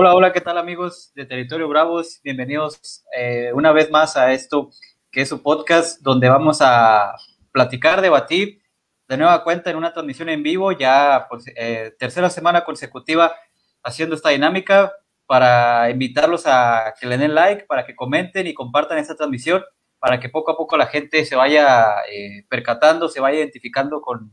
Hola, hola, ¿qué tal amigos de Territorio Bravos? Bienvenidos eh, una vez más a esto que es su podcast donde vamos a platicar, debatir de nueva cuenta en una transmisión en vivo, ya por eh, tercera semana consecutiva haciendo esta dinámica para invitarlos a que le den like, para que comenten y compartan esta transmisión, para que poco a poco la gente se vaya eh, percatando, se vaya identificando con,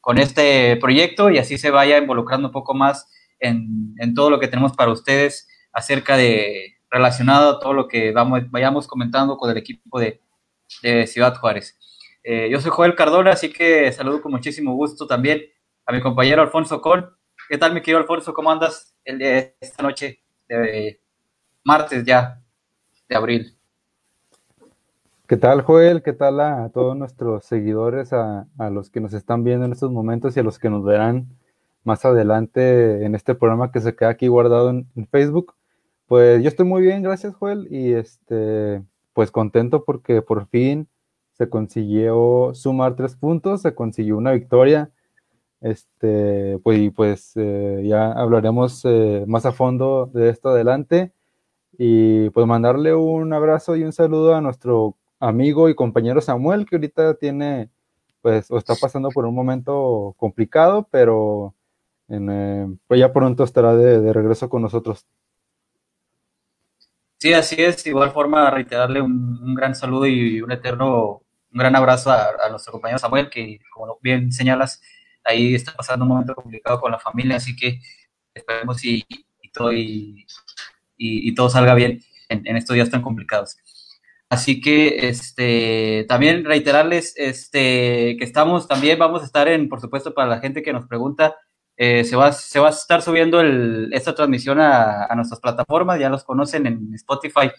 con este proyecto y así se vaya involucrando un poco más en, en todo lo que tenemos para ustedes acerca de relacionado a todo lo que vamos, vayamos comentando con el equipo de, Ciudad Juárez. Eh, yo soy Joel Cardona, así que saludo con muchísimo gusto también a mi compañero Alfonso Con. ¿Qué tal, mi querido Alfonso? ¿Cómo andas el de esta noche de martes ya de abril? ¿Qué tal, Joel? ¿Qué tal a todos nuestros seguidores, a los que nos están viendo en estos momentos y a los que nos verán más adelante en este programa que se queda aquí guardado en, Facebook. Pues yo estoy muy bien, gracias Joel, y este, pues contento porque por fin se consiguió sumar tres puntos, se consiguió una victoria. Este, pues, pues eh, ya hablaremos eh, más a fondo de esto adelante. Y pues mandarle un abrazo y un saludo a nuestro amigo y compañero Samuel, que ahorita tiene, pues, o está pasando por un momento complicado, pero eh, pues ya pronto estará de, regreso con nosotros. Sí, así es. De igual forma, reiterarle un, gran saludo y un eterno, un gran abrazo a, nuestro compañero Samuel, que como bien señalas, ahí está pasando un momento complicado con la familia, así que esperemos y, todo, y, todo salga bien en, en, estos días tan complicados. Así que este también reiterarles este que estamos también vamos a estar en por supuesto para la gente que nos pregunta eh, se, va, se va a estar subiendo esta transmisión a, nuestras plataformas, ya los conocen en Spotify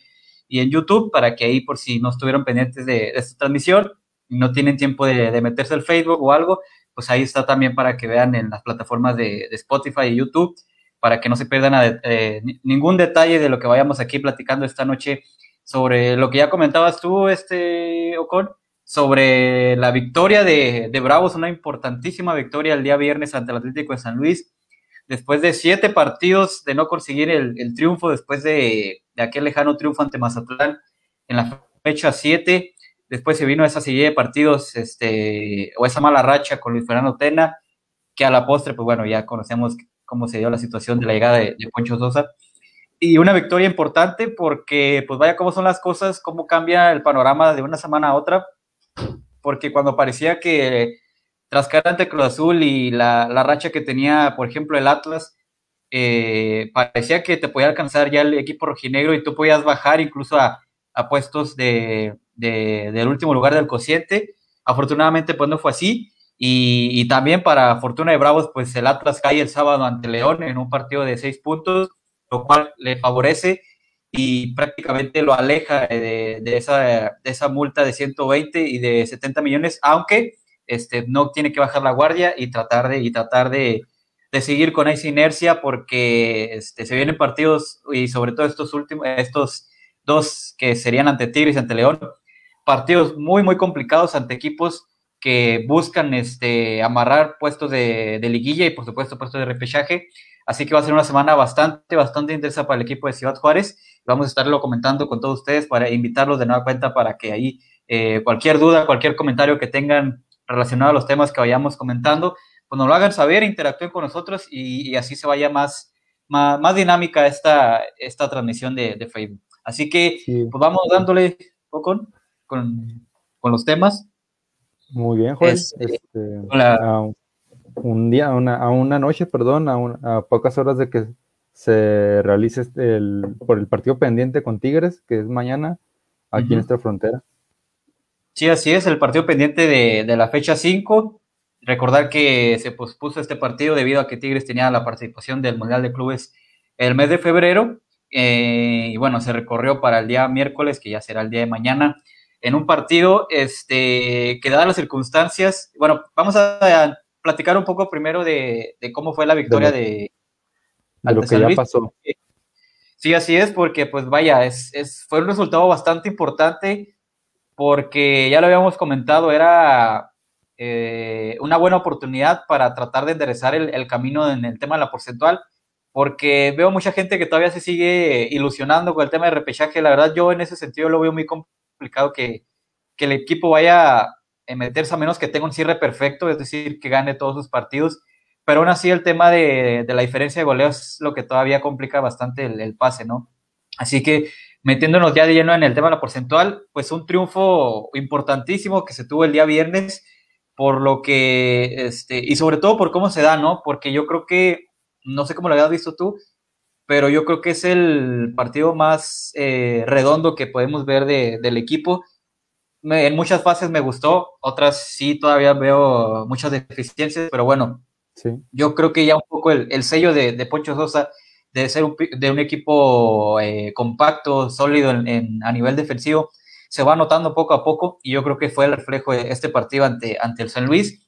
y en YouTube, para que ahí por si no estuvieron pendientes de, esta transmisión y no tienen tiempo de, meterse al Facebook o algo, pues ahí está también para que vean en las plataformas de, Spotify y YouTube, para que no se pierdan eh, ningún detalle de lo que vayamos aquí platicando esta noche sobre lo que ya comentabas tú, este Ocon, sobre la victoria de, Bravos, una importantísima victoria el día viernes ante el Atlético de San Luis, después de siete partidos de no conseguir el, triunfo, después de, aquel lejano triunfo ante Mazatlán en la fecha 7, después se vino esa serie de partidos, este, o esa mala racha con Luis Fernando Tena, que a la postre, pues bueno, ya conocemos cómo se dio la situación de la llegada de, de Poncho Sosa, y una victoria importante porque, pues vaya cómo son las cosas, cómo cambia el panorama de una semana a otra, porque cuando parecía que tras caer ante Cruz Azul y la, racha que tenía, por ejemplo, el Atlas, eh, parecía que te podía alcanzar ya el equipo rojinegro y tú podías bajar incluso a, puestos de, del último lugar del cociente. Afortunadamente, pues no fue así. Y, y, también para fortuna de Bravos, pues el Atlas cae el sábado ante León en un partido de seis puntos, lo cual le favorece y prácticamente lo aleja de, esa, esa, multa de 120 y de 70 millones, aunque este, no tiene que bajar la guardia y tratar de, y tratar de, seguir con esa inercia porque este, se vienen partidos y sobre todo estos últimos, estos dos que serían ante Tigres y ante León, partidos muy, muy complicados ante equipos que buscan este, amarrar puestos de, de liguilla y por supuesto puestos de repechaje. Así que va a ser una semana bastante, bastante intensa para el equipo de Ciudad Juárez Vamos a estarlo comentando con todos ustedes para invitarlos de nueva cuenta para que ahí eh, cualquier duda, cualquier comentario que tengan relacionado a los temas que vayamos comentando, pues nos lo hagan saber, interactúen con nosotros y, así se vaya más, más, dinámica esta, esta transmisión de, Facebook. Así que pues vamos dándole con, con, con los temas. Muy bien, Juan. Este, un día, una, a una noche, perdón, a, a pocas horas de que se realice este, el, por el partido pendiente con Tigres, que es mañana, aquí en nuestra frontera. Sí, así es, el partido pendiente de, de, la fecha 5. Recordar que se pospuso este partido debido a que Tigres tenía la participación del Mundial de Clubes el mes de febrero. Eh, y bueno, se recorrió para el día miércoles, que ya será el día de mañana, en un partido este, que dadas las circunstancias, bueno, vamos a, platicar un poco primero de, de cómo fue la victoria de, lo que ya pasó. Sí, así es, porque pues vaya, es, es, fue un resultado bastante importante porque ya lo habíamos comentado, era eh, una buena oportunidad para tratar de enderezar el, camino en el tema de la porcentual, porque veo mucha gente que todavía se sigue ilusionando con el tema de repechaje. La verdad, yo en ese sentido lo veo muy complicado que, que el equipo vaya a meterse a menos que tenga un cierre perfecto, es decir, que gane todos sus partidos. Pero aún así, el tema de, la diferencia de goleos es lo que todavía complica bastante el, el pase, ¿no? Así que metiéndonos ya de lleno en el tema de la porcentual, pues un triunfo importantísimo que se tuvo el día viernes, por lo que, este, y sobre todo por cómo se da, ¿no? Porque yo creo que, no sé cómo lo habías visto tú, pero yo creo que es el partido más eh, redondo que podemos ver de, del equipo. En muchas fases me gustó, otras sí todavía veo muchas deficiencias, pero bueno, sí. yo creo que ya un poco el, el sello de, de Poncho Sosa de ser un, de un equipo eh, compacto, sólido en, en, a nivel defensivo, se va notando poco a poco y yo creo que fue el reflejo de este partido ante, ante el San Luis.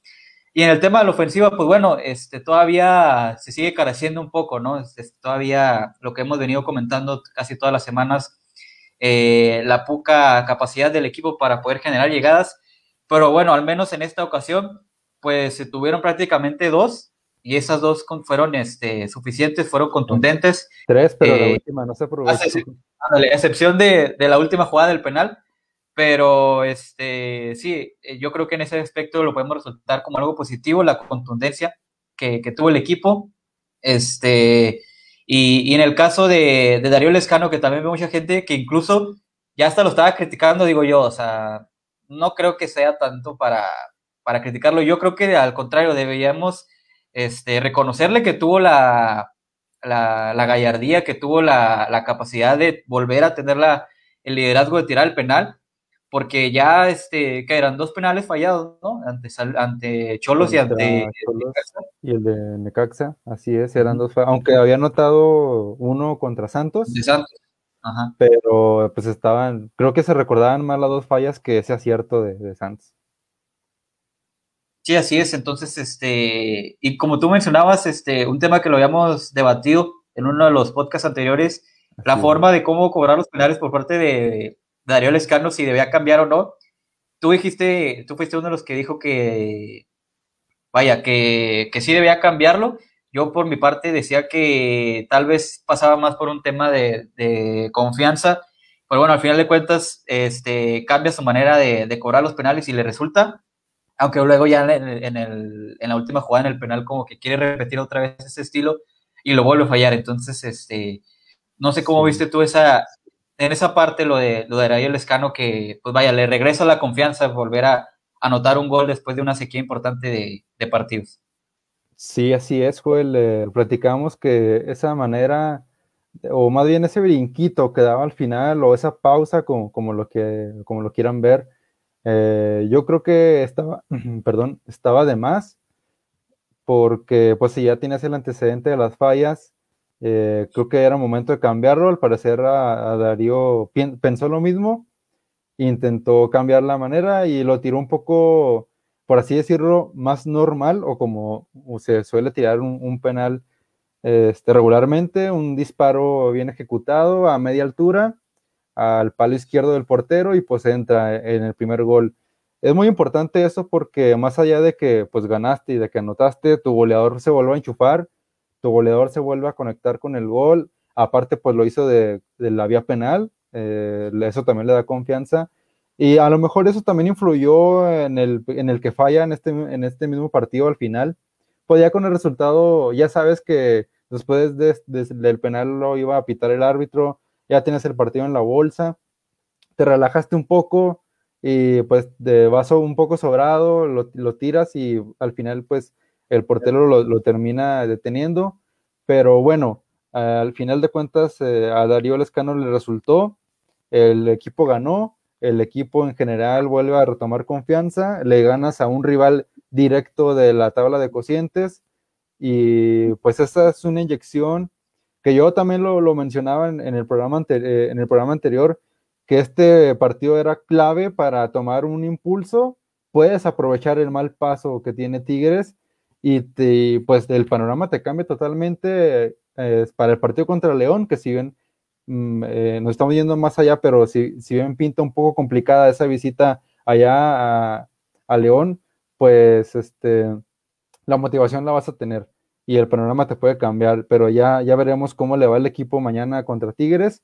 Y en el tema de la ofensiva, pues bueno, este, todavía se sigue careciendo un poco, ¿no? Este, todavía lo que hemos venido comentando casi todas las semanas, eh, la poca capacidad del equipo para poder generar llegadas, pero bueno, al menos en esta ocasión, pues se tuvieron prácticamente dos, y esas dos fueron este, suficientes, fueron contundentes. Tres, pero eh, la última no se aprovechó. A excepción de, de, la última jugada del penal, pero este, sí, eh, yo creo que en ese aspecto lo podemos resultar como algo positivo, la contundencia que, que tuvo el equipo. Este, y, y en el caso de, de, Darío Lescano, que también ve mucha gente que incluso ya hasta lo estaba criticando, digo yo, o sea, no creo que sea tanto para, para criticarlo, yo creo que al contrario, deberíamos este, reconocerle que tuvo la, la, la gallardía, que tuvo la, la, capacidad de volver a tener la, el liderazgo de tirar el penal, porque ya este, que eran dos penales fallados, ¿no? Ante, ante Cholos y ante Cholos y el de Necaxa, así es, eran dos, aunque había notado uno contra Santos. De Santos. Ajá. Pero pues estaban, creo que se recordaban más las dos fallas que ese acierto de, de Santos. Sí, así es. Entonces, este, y como tú mencionabas, este, un tema que lo habíamos debatido en uno de los podcasts anteriores, así la es. forma de cómo cobrar los penales por parte de Darío Lescano, si debía cambiar o no. Tú dijiste, tú fuiste uno de los que dijo que, vaya, que, que sí debía cambiarlo. Yo por mi parte decía que tal vez pasaba más por un tema de, de confianza, pero bueno, al final de cuentas, este, cambia su manera de, de cobrar los penales y le resulta aunque luego ya en, en, el, en, la última jugada en el penal como que quiere repetir otra vez ese estilo y lo vuelve a fallar. Entonces, este, no sé cómo sí. viste tú esa, en esa parte lo de, lo de Ariel Escano que, pues vaya, le regresa la confianza volver a anotar un gol después de una sequía importante de, de partidos. Sí, así es, Joel. Eh, platicamos que esa manera, o más bien ese brinquito que daba al final, o esa pausa, como, como, lo, que, como lo quieran ver, eh, yo creo que estaba, perdón, estaba de más, porque pues si ya tienes el antecedente de las fallas, eh, creo que era momento de cambiarlo. Al parecer a, a Darío pensó lo mismo, intentó cambiar la manera y lo tiró un poco, por así decirlo, más normal o como se suele tirar un, un penal este, regularmente, un disparo bien ejecutado a media altura al palo izquierdo del portero y pues entra en el primer gol. Es muy importante eso porque más allá de que pues ganaste y de que anotaste, tu goleador se vuelve a enchufar, tu goleador se vuelve a conectar con el gol, aparte pues lo hizo de, la vía penal, eh, eso también le da confianza. Y a lo mejor eso también influyó en el, en el que falla en este, en este mismo partido al final, pues ya con el resultado ya sabes que después de, de, del penal lo iba a pitar el árbitro, ya tienes el partido en la bolsa, te relajaste un poco y pues de vaso un poco sobrado, lo, lo tiras y al final pues el portero lo, lo, termina deteniendo, pero bueno, al final de cuentas eh, a Darío Lescano le resultó, el equipo ganó, el equipo en general vuelve a retomar confianza, le ganas a un rival directo de la tabla de cocientes y pues esa es una inyección que yo también lo, lo mencionaba en, el programa eh, en el programa anterior, que este partido era clave para tomar un impulso, puedes aprovechar el mal paso que tiene Tigres y pues el panorama te cambia totalmente eh, para el partido contra León, que si bien mm, eh, nos estamos yendo más allá, pero si, si bien pinta un poco complicada esa visita allá a, a León, pues este, la motivación la vas a tener y el panorama te puede cambiar, pero ya, ya veremos cómo le va el equipo mañana contra Tigres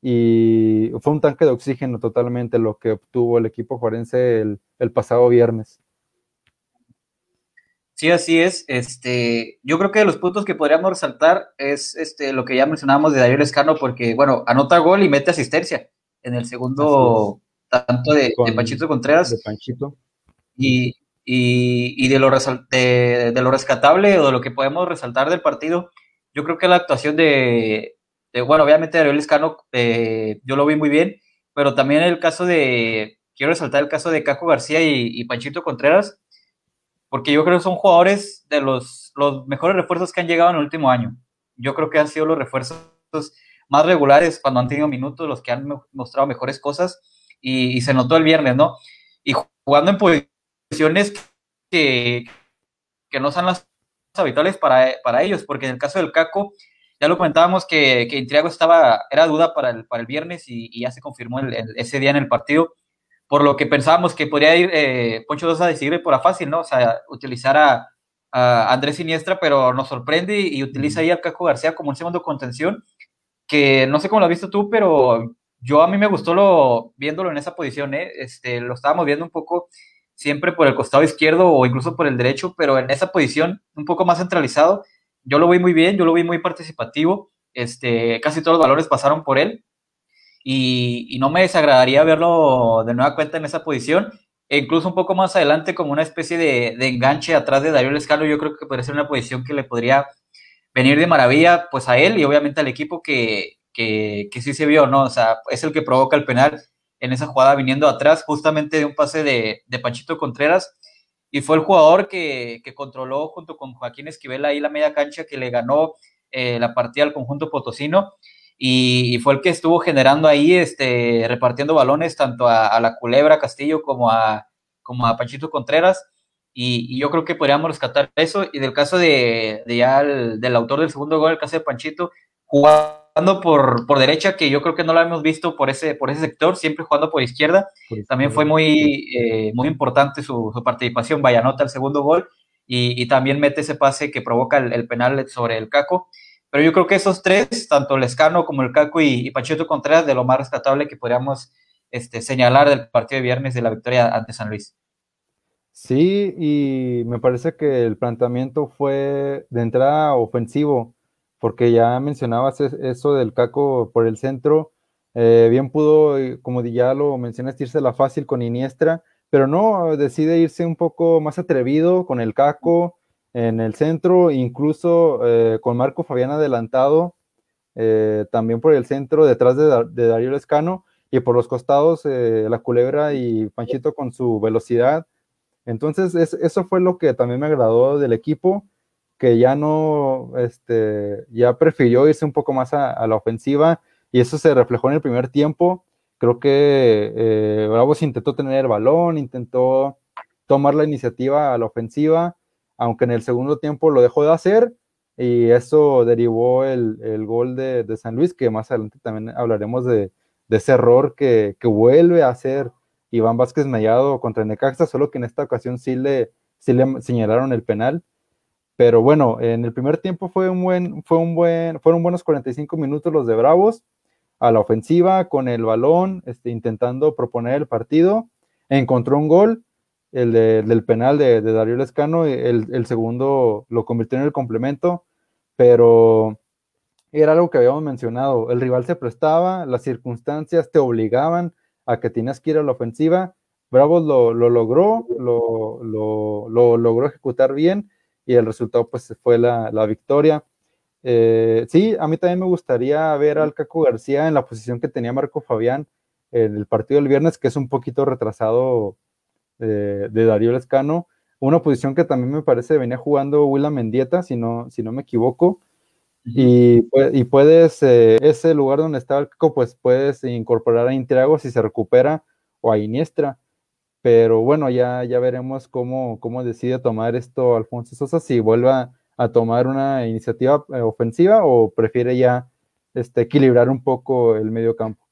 y fue un tanque de oxígeno totalmente lo que obtuvo el equipo juarense el, el pasado viernes. Sí, así es. Este, yo creo que de los puntos que podríamos resaltar es este, lo que ya mencionábamos de Darío Escano, porque, bueno, anota gol y mete asistencia en el segundo tanto de, Panchito Contreras. De Panchito. Y, y, de, lo de, lo rescatable o de lo que podemos resaltar del partido, yo creo que la actuación de, bueno, obviamente Darío Escano, eh, yo lo vi muy bien, pero también el caso de, quiero resaltar el caso de Caco García y Panchito Contreras porque yo creo que son jugadores de los, los mejores refuerzos que han llegado en el último año. Yo creo que han sido los refuerzos más regulares cuando han tenido minutos, los que han mostrado mejores cosas, y, se notó el viernes, ¿no? Y jugando en posiciones que, que no son las habituales para, para, ellos, porque en el caso del Caco, ya lo comentábamos que, que Intriago estaba, era duda para el, para el viernes y, ya se confirmó ese día en el partido por lo que pensábamos que podría ir eh, Poncho Dosa decidir por la fácil, ¿no? O sea, utilizar a, Andrés Siniestra, pero nos sorprende y, utiliza ahí a Caco García como un segundo contención, que no sé cómo lo has visto tú, pero yo a mí me gustó lo, viéndolo en esa posición, ¿eh? Este, lo estábamos viendo un poco siempre por el costado izquierdo o incluso por el derecho, pero en esa posición un poco más centralizado, yo lo vi muy bien, yo lo vi muy participativo, este, casi todos los valores pasaron por él, y, no me desagradaría verlo de nueva cuenta en esa posición, e incluso un poco más adelante como una especie de, enganche atrás de Darío Escalo, yo creo que podría ser una posición que le podría venir de maravilla pues a él y obviamente al equipo que, que, sí se vio, ¿no? O sea, es el que provoca el penal en esa jugada viniendo atrás justamente de un pase de, de Panchito Contreras y fue el jugador que, que, controló junto con Joaquín Esquivel ahí la media cancha que le ganó eh, la partida al conjunto potosino y, fue el que estuvo generando ahí, este, repartiendo balones tanto a, la Culebra Castillo como a, como a Panchito Contreras. Y, yo creo que podríamos rescatar eso. Y del caso de, ya del autor del segundo gol, el caso de Panchito, jugando por, por derecha, que yo creo que no lo hemos visto por ese, por ese sector, siempre jugando por izquierda. también fue muy, eh, muy importante su, participación. Vaya nota el segundo gol. Y, también mete ese pase que provoca el, el penal sobre el Caco. Pero yo creo que esos tres, tanto el Escano como el Caco y, Panchito Contreras, de lo más rescatable que podríamos este, señalar del partido de viernes de la victoria ante San Luis. Sí, y me parece que el planteamiento fue de entrada ofensivo, porque ya mencionabas eso del Caco por el centro. Eh, bien pudo, como ya lo mencionaste, irse la fácil con Iniestra, pero no, decide irse un poco más atrevido con el Caco, en el centro, incluso eh, con Marco Fabián adelantado, eh, también por el centro, detrás de, Darío Lescano, y por los costados, eh, la culebra y Panchito con su velocidad. Entonces, eso fue lo que también me agradó del equipo, que ya no, este, ya prefirió irse un poco más a, la ofensiva, y eso se reflejó en el primer tiempo. Creo que Bravos intentó tener el balón, intentó tomar la iniciativa a la ofensiva, aunque en el segundo tiempo lo dejó de hacer y eso derivó el, gol de, San Luis, que más adelante también hablaremos de, ese error que, vuelve a hacer Iván Vázquez Mellado contra Necaxa, solo que en esta ocasión sí le, le señalaron el penal. Pero bueno, en el primer tiempo fue un buen, fue un buen, fueron buenos 45 minutos los de Bravos a la ofensiva con el balón, este, intentando proponer el partido. Encontró un gol el del penal de, Darío Lescano, el, el, segundo lo convirtió en el complemento, pero era algo que habíamos mencionado, el rival se prestaba, las circunstancias te obligaban a que tenías que ir a la ofensiva, Bravos lo, logró, lo, logró ejecutar bien y el resultado pues fue la, victoria. Eh, sí, a mí también me gustaría ver al Caco García en la posición que tenía Marco Fabián en el partido del viernes, que es un poquito retrasado de, Darío Lescano, una posición que también me parece venía jugando Willa Mendieta, si no, si no me equivoco. Y, puedes, eh, ese lugar donde está el pues puedes incorporar a Intriago si se recupera o a Iniestra. Pero bueno, ya, ya veremos cómo, cómo decide tomar esto Alfonso Sosa, si vuelve a, tomar una iniciativa eh, ofensiva o prefiere ya este, equilibrar un poco el medio campo.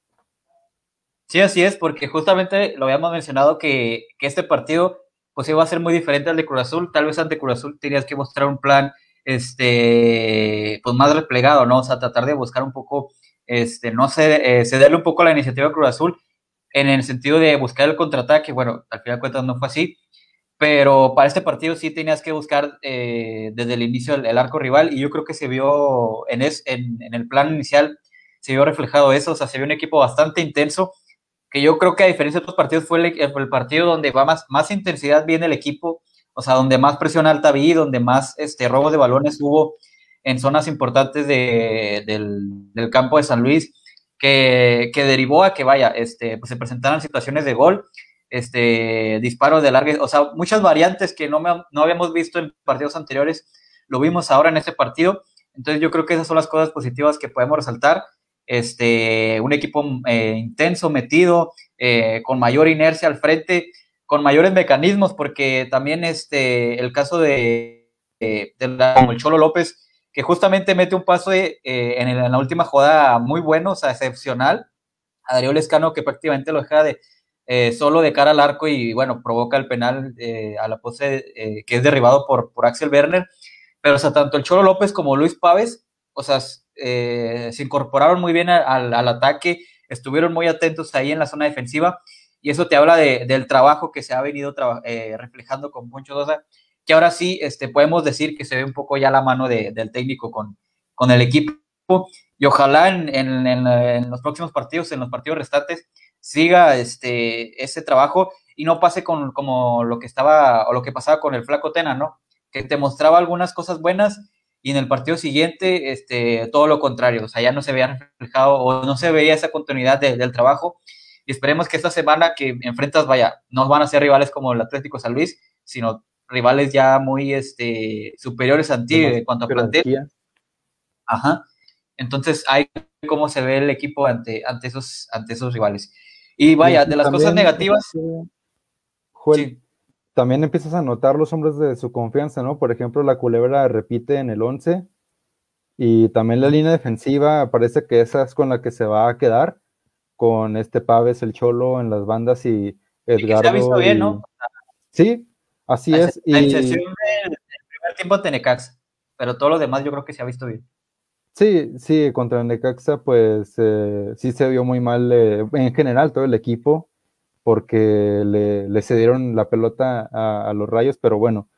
Sí, así es, porque justamente lo habíamos mencionado que, este partido pues iba a ser muy diferente al de Cruz Azul. Tal vez ante Cruz Azul tenías que mostrar un plan este, pues más replegado, ¿no? O sea, tratar de buscar un poco, este, no sé, eh, cederle un poco la iniciativa a Cruz Azul en el sentido de buscar el contraataque, bueno, al final de cuentas no fue así, pero para este partido sí tenías que buscar eh, desde el inicio el, arco rival y yo creo que se vio en, es, en, en, el plan inicial, se vio reflejado eso, o sea, se vio un equipo bastante intenso, que yo creo que a diferencia de otros partidos fue el, el partido donde va más, más intensidad viene el equipo, o sea, donde más presión alta vi, donde más este, robos de balones hubo en zonas importantes de, del, del, campo de San Luis, que, derivó a que, vaya, este, pues se presentaran situaciones de gol, este, disparos de larga, o sea, muchas variantes que no, me, no habíamos visto en partidos anteriores, lo vimos ahora en este partido, entonces yo creo que esas son las cosas positivas que podemos resaltar, este, un equipo eh, intenso, metido, eh, con mayor inercia al frente, con mayores mecanismos, porque también este, el caso de, de, el Cholo López, que justamente mete un paso eh, en, el, en, la última jugada muy bueno, o sea, excepcional, a Darío que prácticamente lo deja de eh, solo de cara al arco y bueno, provoca el penal eh, a la pose eh, que es derribado por, Axel Werner. Pero o sea, tanto el Cholo López como Luis Paves, o sea, se incorporaron muy bien al, al, ataque, estuvieron muy atentos ahí en la zona defensiva. Y eso te habla de, del trabajo que se ha venido reflejando con Poncho Dosa, que ahora sí este, podemos decir que se ve un poco ya la mano de, del técnico con, con el equipo. Y ojalá en, en, en, los próximos partidos, en los partidos restantes, siga este, ese trabajo y no pase con como lo que estaba o lo que pasaba con el flaco Tena, ¿no? Que te mostraba algunas cosas buenas y en el partido siguiente este, todo lo contrario, o sea, ya no se veía reflejado o no se veía esa continuidad de, del trabajo. Y esperemos que esta semana que enfrentas, vaya, no van a ser rivales como el Atlético San Luis, sino rivales ya muy este, superiores a ti en cuanto a plantel. Ajá. Entonces, hay cómo se ve el equipo ante, ante, esos, ante esos rivales. Y vaya, de las cosas negativas. sí. También empiezas a notar los hombres de su confianza, ¿no? Por ejemplo, la culebra repite en el 11 y también la línea defensiva parece que esa es con la que se va a quedar, con este Paves, el Cholo en las bandas y Edgardo. se ha visto bien, ¿no? Sí, así es. La y... excepción del primer tiempo de Necax, pero todo lo demás yo creo que se ha visto bien. Sí, sí, contra el Necaxa, pues eh, sí se vio muy mal eh, en general todo el equipo, porque le, le cedieron la pelota a, a, los rayos, pero bueno,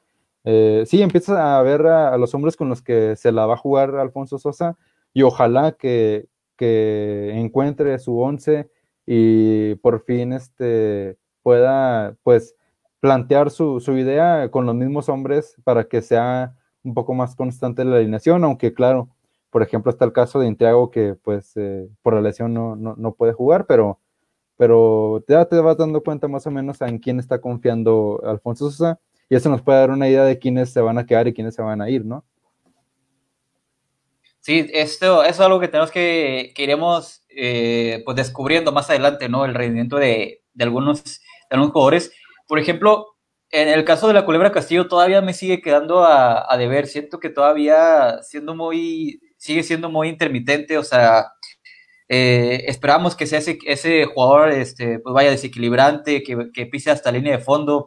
eh, sí empiezas a ver a, a, los hombres con los que se la va a jugar Alfonso Sosa, y ojalá que, que encuentre su once y por fin este, pueda pues plantear su, su idea con los mismos hombres para que sea un poco más constante la alineación, aunque claro, por ejemplo, está el caso de Intiago que pues eh, por la lesión no, no, no, puede jugar, pero, pero ya te vas dando cuenta más o menos en quién está confiando Alfonso Sosa y eso nos puede dar una idea de quiénes se van a quedar y quiénes se van a ir, ¿no? Sí, esto, es algo que tenemos que, que iremos eh, pues descubriendo más adelante, ¿no? El rendimiento de, de, algunos, de algunos jugadores. Por ejemplo, en el caso de la Culebra Castillo todavía me sigue quedando a, deber. Siento que todavía siendo muy sigue siendo muy intermitente, o sea, eh, esperamos que sea ese, ese jugador, este, pues vaya desequilibrante, que, que pise hasta la línea de fondo,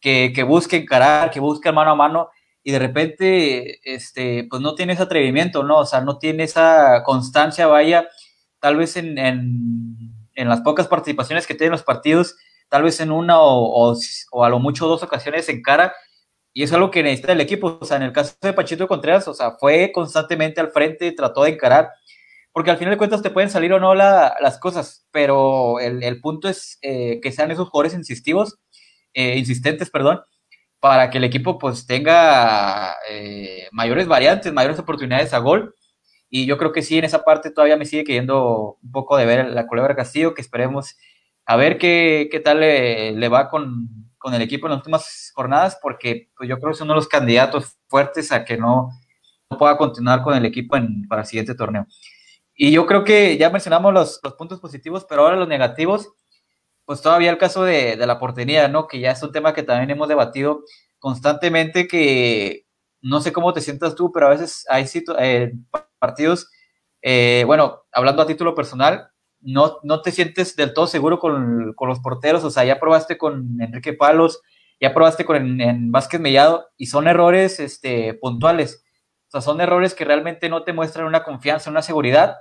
que, que, busque encarar, que busque mano a mano, y de repente, este, pues no tiene ese atrevimiento, ¿no? O sea, no tiene esa constancia, vaya, tal vez en, en, en las pocas participaciones que tiene en los partidos, tal vez en una o, o, o a lo mucho dos ocasiones encara, y es algo que necesita el equipo. O sea, en el caso de Pachito Contreras, o sea, fue constantemente al frente, trató de encarar, porque al final de cuentas te pueden salir o no la, las cosas, pero el, el punto es eh, que sean esos jugadores insistivos, eh, insistentes, perdón, para que el equipo pues tenga eh, mayores variantes, mayores oportunidades a gol. Y yo creo que sí, en esa parte todavía me sigue queriendo un poco de ver la Culebra Castillo, que esperemos a ver qué, qué tal le, le va con, con el equipo en las últimas jornadas, porque pues, yo creo que es uno de los candidatos fuertes a que no, no pueda continuar con el equipo en, para el siguiente torneo. Y yo creo que ya mencionamos los, los puntos positivos, pero ahora los negativos, pues todavía el caso de, de, la portería, ¿no? Que ya es un tema que también hemos debatido constantemente, que no sé cómo te sientas tú, pero a veces hay eh, partidos, eh, bueno, hablando a título personal, no, no te sientes del todo seguro con, con, los porteros, o sea, ya probaste con Enrique Palos, ya probaste con en, en Vázquez Mellado, y son errores este, puntuales. sea, son errores que realmente no te muestran una confianza, una seguridad.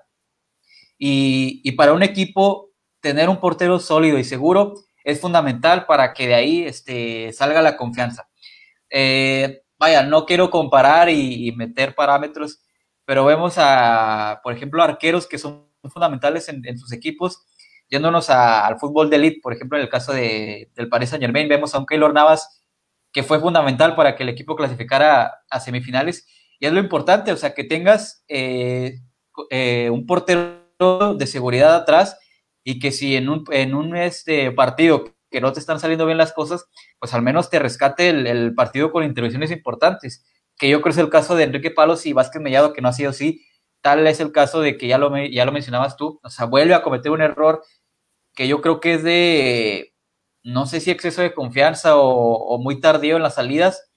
Y, y para un equipo, tener un portero sólido y seguro es fundamental para que de ahí este, salga la confianza. Eh, vaya, no quiero comparar y, meter parámetros, pero vemos a, por ejemplo, arqueros que son fundamentales en, sus equipos. Yéndonos al fútbol de elite, por ejemplo, en el caso de, del Paris Saint Germain, vemos a un Keylor Navas que fue fundamental para que el equipo clasificara a semifinales. Y es lo importante, o sea, que tengas eh, eh, un portero de seguridad atrás y que si en un, en un este, partido que no te están saliendo bien las cosas, pues al menos te rescate el, partido con intervenciones importantes, que yo creo es el caso de Enrique Palos y Vázquez Mellado, que no ha sido así, tal es el caso de que ya lo, ya lo mencionabas tú, o sea, vuelve a cometer un error que yo creo que es de, no sé si exceso de confianza o, muy tardío en las salidas,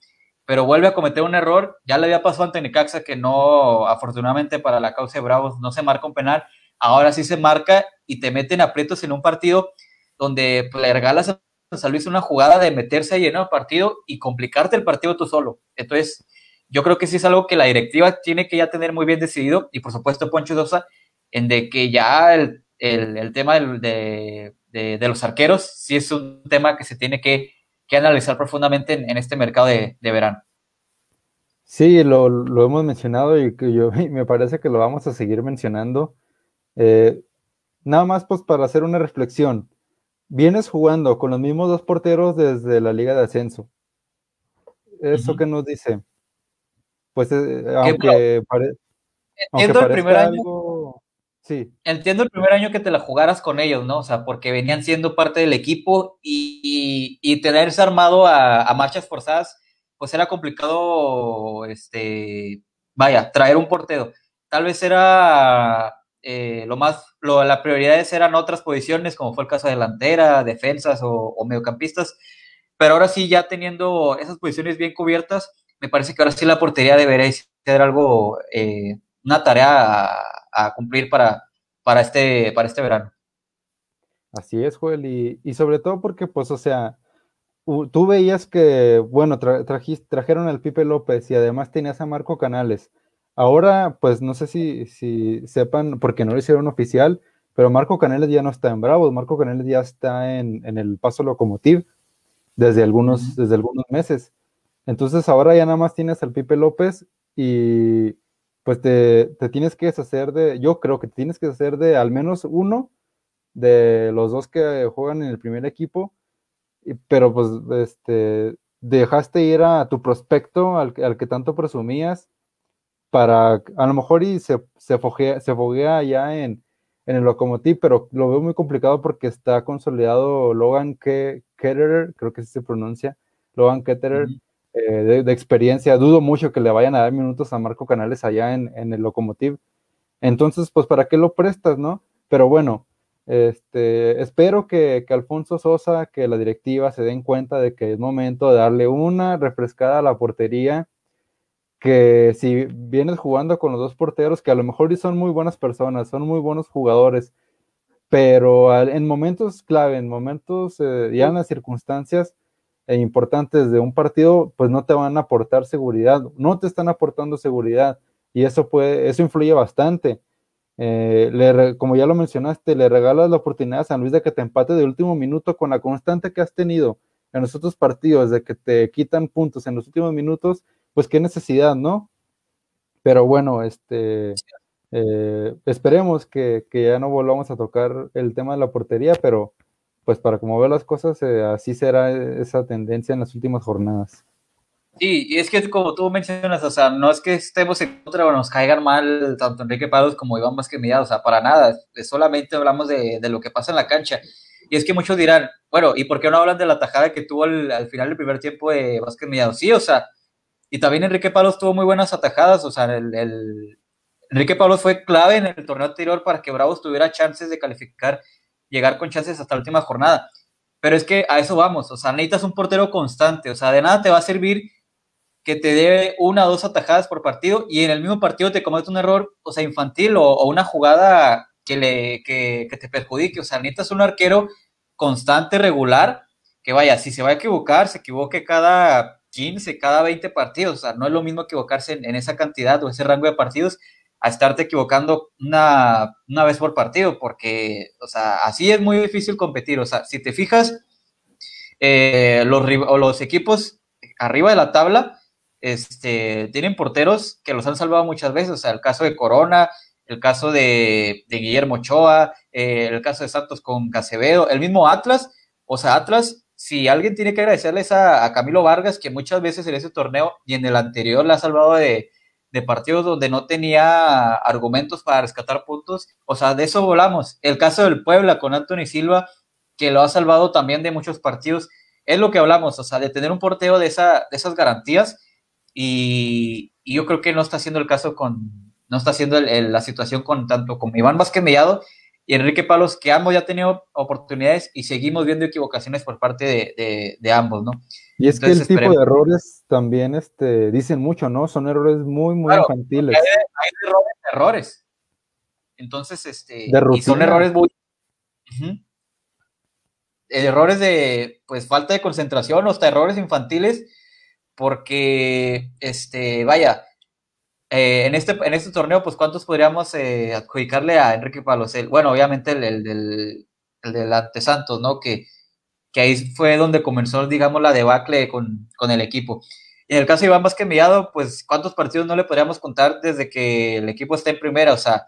pero vuelve a cometer un error, ya le había pasado ante Necaxa que no, afortunadamente para la causa de Bravos, no se marca un penal, ahora sí se marca y te meten aprietos en un partido donde le regalas a San Luis una jugada de meterse ahí en el partido y complicarte el partido tú solo. Entonces, yo creo que sí es algo que la directiva tiene que ya tener muy bien decidido y por supuesto Poncho Dosa en de que ya el, tema de, los arqueros sí es un tema que se tiene que, analizar profundamente en, este mercado de, verano. Sí, lo, hemos mencionado y que yo me parece que lo vamos a seguir mencionando. Eh, nada más pues para hacer una reflexión. Vienes jugando con los mismos dos porteros desde la liga de ascenso. ¿Eso qué nos dice? Pues eh, aunque, entiendo el primer año. Sí. Entiendo el primer año que te la jugaras con ellos, ¿no? O sea, porque venían siendo parte del equipo y, y, tenerse armado a, a, marchas forzadas, pues era complicado, este, vaya, traer un portero. Tal vez era eh, lo más, lo, la prioridad eran otras posiciones, como fue el caso de delantera, defensas o, mediocampistas, pero ahora sí, ya teniendo esas posiciones bien cubiertas, me parece que ahora sí la portería debería ser algo, eh, una tarea a, cumplir para, para, este, para este verano. Así es, Joel, y, sobre todo porque, pues, o sea, tú veías que, bueno, trajeron al Pipe López y además tenías a Marco Canales, Ahora, pues no sé si, si sepan, porque no lo hicieron oficial, pero Marco Caneles ya no está en Bravos, Marco Caneles ya está en, el Paso Locomotiv desde algunos, desde algunos meses. Entonces ahora ya nada más tienes al Pipe López y pues te, te, tienes que deshacer de, yo creo que te tienes que deshacer de al menos uno de los dos que juegan en el primer equipo, pero pues este, dejaste ir a tu prospecto al, al que tanto presumías para, a lo mejor y se, se, foguea, se foguea ya en, en el Locomotiv, pero lo veo muy complicado porque está consolidado Logan Ketterer, creo que así se pronuncia, Logan Ketterer, eh, de, experiencia. Dudo mucho que le vayan a dar minutos a Marco Canales allá en, en el Locomotiv. Entonces, pues, ¿para qué lo prestas, no? Pero bueno, este, espero que, que, Alfonso Sosa, que la directiva se den cuenta de que es momento de darle una refrescada a la portería que si vienes jugando con los dos porteros, que a lo mejor son muy buenas personas, son muy buenos jugadores, pero en momentos clave, en momentos eh, ya en las circunstancias e importantes de un partido, pues no te van a aportar seguridad, no te están aportando seguridad y eso puede, eso influye bastante. Eh, como ya lo mencionaste, le regalas la oportunidad a San Luis de que te empate de último minuto con la constante que has tenido en los otros partidos, de que te quitan puntos en los últimos minutos pues qué necesidad, ¿no? Pero bueno, este, eh, esperemos que, ya no volvamos a tocar el tema de la portería, pero pues para como veo las cosas, eh, así será esa tendencia en las últimas jornadas. Sí, y es que como tú mencionas, o sea, no es que estemos en contra o nos caigan mal tanto Enrique Palos como Iván Vázquez Millado, o sea, para nada, solamente hablamos de, lo que pasa en la cancha. Y es que muchos dirán, bueno, ¿y por qué no hablan de la tajada que tuvo al, final del primer tiempo de Vázquez Millado? Sí, o sea, y también Enrique Palos tuvo muy buenas atajadas, o sea, el, Enrique Palos fue clave en el torneo anterior para que Bravos tuviera chances de calificar, llegar con chances hasta la última jornada. Pero es que a eso vamos, o sea, necesitas un portero constante, o sea, de nada te va a servir que te dé una o dos atajadas por partido y en el mismo partido te comete un error, o sea, infantil o, una jugada que, le, que, que te perjudique, o sea, necesitas un arquero constante, regular, que vaya, si se va a equivocar, se equivoque cada 15, cada 20 partidos. O sea, no es lo mismo equivocarse en, esa cantidad o ese rango de partidos a estarte equivocando una, una, vez por partido, porque, o sea, así es muy difícil competir. O sea, si te fijas, eh, los, los equipos arriba de la tabla este, tienen porteros que los han salvado muchas veces. O sea, el caso de Corona, el caso de, Guillermo Ochoa, eh, el caso de Santos con Casevedo, el mismo Atlas. O sea, Atlas si alguien tiene que agradecerles a, Camilo Vargas, que muchas veces en ese torneo y en el anterior la ha salvado de, partidos donde no tenía argumentos para rescatar puntos. O sea, de eso volamos. El caso del Puebla con Anthony Silva, que lo ha salvado también de muchos partidos. Es lo que hablamos, o sea, de tener un porteo de, esa, de esas garantías. Y, yo creo que no está haciendo el caso con, no está haciendo la situación con tanto con Iván Vázquez Mellado y Enrique Palos, que ambos ya han tenido oportunidades y seguimos viendo equivocaciones por parte de, ambos, ¿no? Y es que el tipo de errores también este, dicen mucho, ¿no? Son errores muy, muy infantiles. Hay, errores, errores. Entonces, este, y son errores muy... Errores de, pues, falta de concentración hasta errores infantiles, porque, este, vaya, eh, en, este, en este torneo, pues, ¿cuántos podríamos eh, adjudicarle a Enrique Palos? bueno, obviamente el, el, del, el del ante Santos, ¿no? Que, que ahí fue donde comenzó, digamos, la debacle con, con el equipo. En el caso de Iván Vázquez Millado, pues, ¿cuántos partidos no le podríamos contar desde que el equipo está en primera? O sea,